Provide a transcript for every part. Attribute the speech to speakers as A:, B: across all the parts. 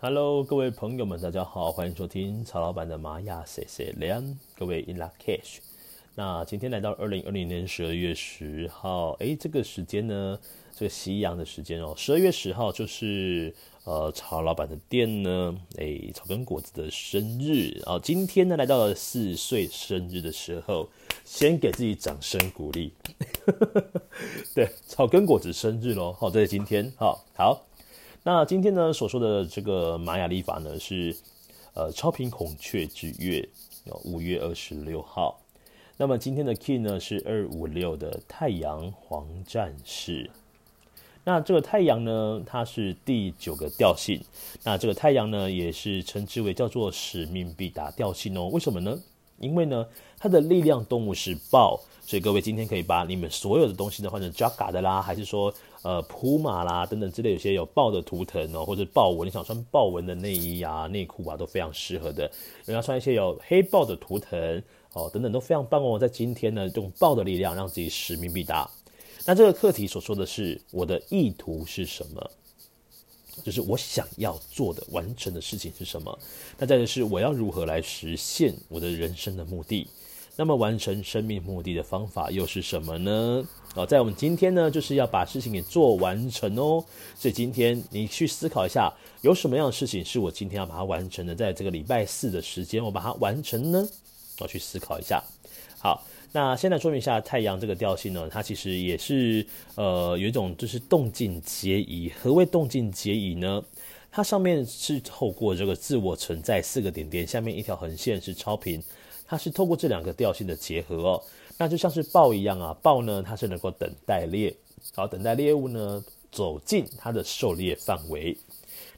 A: Hello，各位朋友们，大家好，欢迎收听曹老板的玛雅 C C 连，各位 In Lak'ech。那今天来到二零二零年十二月十号，诶，这个时间呢，这个西洋的时间哦，十二月十号就是呃曹老板的店呢，诶，草根果子的生日啊，今天呢来到了四岁生日的时候，先给自己掌声鼓励。对，草根果子生日喽，好，这是今天，好，好。那今天呢所说的这个玛雅历法呢是，呃，超频孔雀之月，五月二十六号。那么今天的 key 呢是二五六的太阳黄战士。那这个太阳呢，它是第九个调性。那这个太阳呢，也是称之为叫做使命必达调性哦。为什么呢？因为呢，它的力量动物是豹。所以各位今天可以把你们所有的东西呢换成 Jaga 的啦，还是说呃普马啦等等之类，有些有豹的图腾哦，或者豹纹，你想穿豹纹的内衣啊、内裤啊都非常适合的。你要穿一些有黑豹的图腾哦，等等都非常棒哦。在今天呢，用豹的力量让自己使命必达。那这个课题所说的是我的意图是什么？就是我想要做的、完成的事情是什么？那再就是我要如何来实现我的人生的目的？那么完成生命目的的方法又是什么呢？哦，在我们今天呢，就是要把事情给做完成哦。所以今天你去思考一下，有什么样的事情是我今天要把它完成的？在这个礼拜四的时间，我把它完成呢？我去思考一下。好，那先来说明一下太阳这个调性呢，它其实也是呃有一种就是动静皆宜。何谓动静皆宜呢？它上面是透过这个自我存在四个点点，下面一条横线是超频。它是透过这两个调性的结合哦，那就像是豹一样啊，豹呢，它是能够等待猎，然后等待猎物呢走进它的狩猎范围。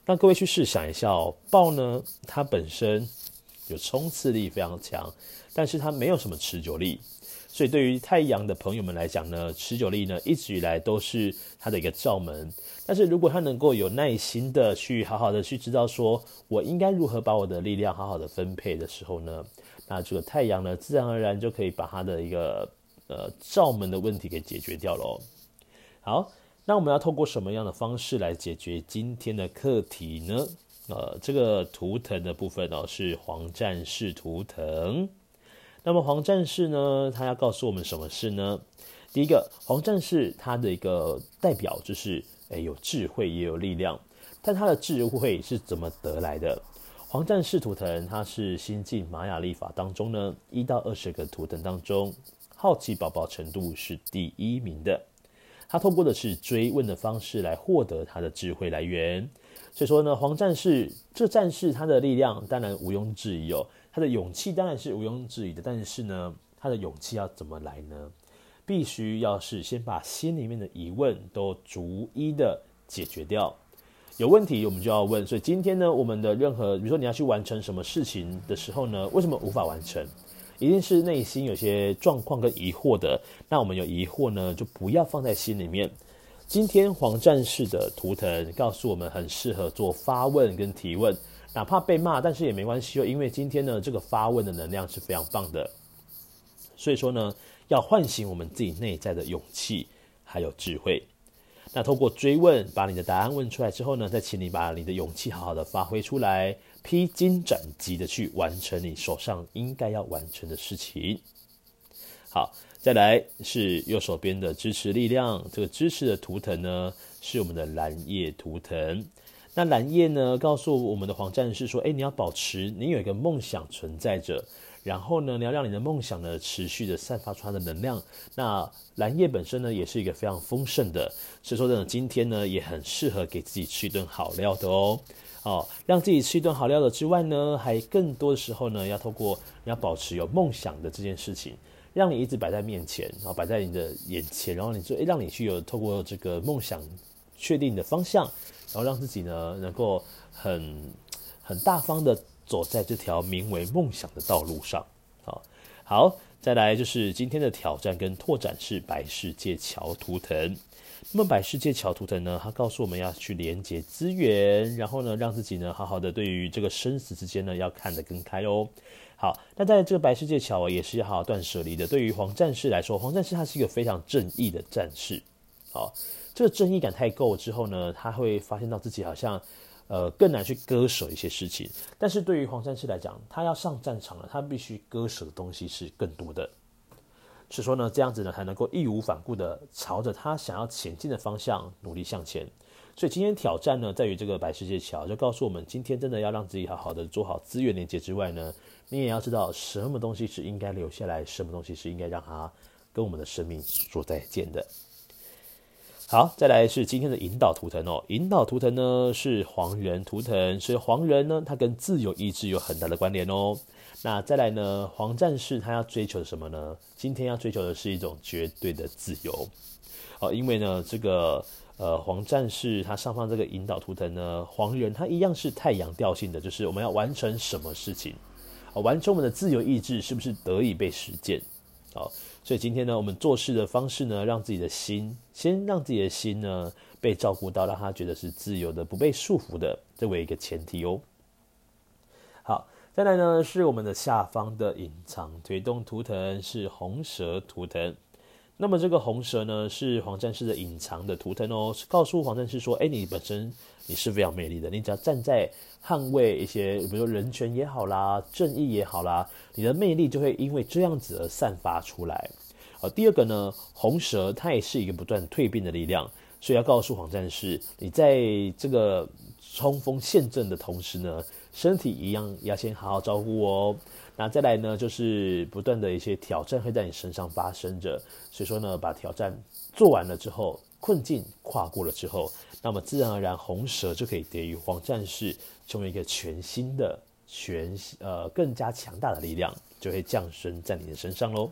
A: 那各位去试想一下哦，豹呢，它本身有冲刺力非常强，但是它没有什么持久力。所以对于太阳的朋友们来讲呢，持久力呢一直以来都是它的一个罩门。但是如果它能够有耐心的去好好的去知道说，我应该如何把我的力量好好的分配的时候呢，那这个太阳呢，自然而然就可以把它的一个呃罩门的问题给解决掉喽。好，那我们要透过什么样的方式来解决今天的课题呢？呃，这个图腾的部分哦，是黄战士图腾。那么黄战士呢，他要告诉我们什么事呢？第一个，黄战士他的一个代表就是，诶，有智慧也有力量，但他的智慧是怎么得来的？黄战士图腾，它是新晋玛雅历法当中呢，一到二十个图腾当中，好奇宝宝程度是第一名的。他透过的是追问的方式来获得他的智慧来源。所以说呢，黄战士这战士他的力量当然毋庸置疑哦，他的勇气当然是毋庸置疑的。但是呢，他的勇气要怎么来呢？必须要是先把心里面的疑问都逐一的解决掉。有问题，我们就要问。所以今天呢，我们的任何，比如说你要去完成什么事情的时候呢，为什么无法完成？一定是内心有些状况跟疑惑的。那我们有疑惑呢，就不要放在心里面。今天黄战士的图腾告诉我们，很适合做发问跟提问，哪怕被骂，但是也没关系哦，因为今天呢，这个发问的能量是非常棒的。所以说呢，要唤醒我们自己内在的勇气还有智慧。那透过追问，把你的答案问出来之后呢，再请你把你的勇气好好的发挥出来，披荆斩棘的去完成你手上应该要完成的事情。好，再来是右手边的支持力量，这个支持的图腾呢是我们的蓝夜图腾。那蓝夜呢告诉我们的黄战士说，诶，你要保持你有一个梦想存在着。然后呢，你要让你的梦想呢持续的散发出它的能量。那蓝夜本身呢，也是一个非常丰盛的，所以说呢，今天呢也很适合给自己吃一顿好料的哦。哦，让自己吃一顿好料的之外呢，还更多的时候呢，要透过要保持有梦想的这件事情，让你一直摆在面前，然后摆在你的眼前，然后你就诶，让你去有透过这个梦想确定的方向，然后让自己呢能够很很大方的。走在这条名为梦想的道路上，好，好，再来就是今天的挑战跟拓展是白世界桥图腾。那么白世界桥图腾呢，它告诉我们要去连接资源，然后呢，让自己呢好好的对于这个生死之间呢要看得更开哦。好，那在这个白世界桥也是要好好断舍离的。对于黄战士来说，黄战士他是一个非常正义的战士。好，这个正义感太够之后呢，他会发现到自己好像。呃更难去割舍一些事情。但是对于黄战士来讲，他要上战场了，他必须割舍的东西是更多的。是说呢，这样子呢才能够义无反顾的朝着他想要前进的方向努力向前。所以今天挑战呢，在于这个白世界桥就告诉我们，今天真的要让自己好好的做好资源连接之外呢，你也要知道什么东西是应该留下来，什么东西是应该让它跟我们的生命说再见的。好，再来是今天的引导图腾哦。引导图腾呢是黄人图腾，所以黄人呢，它跟自由意志有很大的关联哦。那再来呢，黄战士他要追求什么呢？今天要追求的是一种绝对的自由哦，因为呢，这个呃黄战士他上方这个引导图腾呢，黄人他一样是太阳调性的，就是我们要完成什么事情。完成我们的自由意志是不是得以被实践？好，所以今天呢，我们做事的方式呢，让自己的心先让自己的心呢被照顾到，让他觉得是自由的，不被束缚的，这为一个前提哦。好，再来呢是我们的下方的隐藏推动图腾是红蛇图腾。那么这个红蛇呢是黄战士的隐藏的图腾哦，告诉黄战士说，哎，你本身你是非常魅力的，你只要站在捍卫一些，比如说人权也好啦，正义也好啦，你的魅力就会因为这样子而散发出来。好，第二个呢，红蛇它也是一个不断蜕变的力量，所以要告诉黄战士，你在这个冲锋陷阵的同时呢，身体一样要先好好照顾哦。那再来呢，就是不断的一些挑战会在你身上发生着，所以说呢，把挑战做完了之后，困境跨过了之后，那么自然而然红蛇就可以给予黄战士成为一个全新的、全呃更加强大的力量，就会降生在你的身上喽。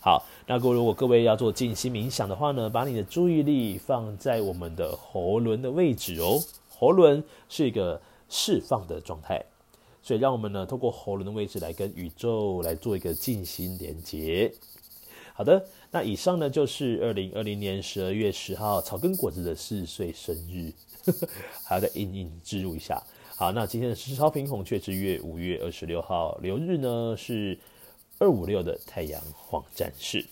A: 好，那各位如果各位要做静心冥想的话呢，把你的注意力放在我们的喉轮的位置哦，喉轮是一个释放的状态。所以，让我们呢，透过喉咙的位置来跟宇宙来做一个静心连接。好的，那以上呢就是二零二零年十二月十号草根果子的四岁生日，还要再印印置入一下。好，那今天的是超平孔雀之月五月二十六号流日呢是二五六的太阳黄战士。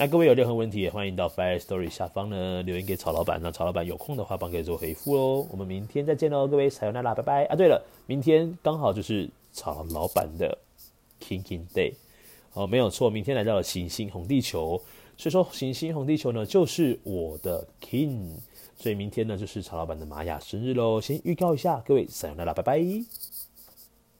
A: 那各位有任何问题，也欢迎到 Fire Story 下方呢留言给曹老板。让曹老板有空的话，帮各位做回复哦。我们明天再见喽，各位，撒由那拉，拜拜啊！对了，明天刚好就是曹老板的 King King Day 哦，没有错，明天来到了行星红地球，所以说行星红地球呢就是我的 King，所以明天呢就是曹老板的玛雅生日喽。先预告一下，各位，撒由那拉，拜拜。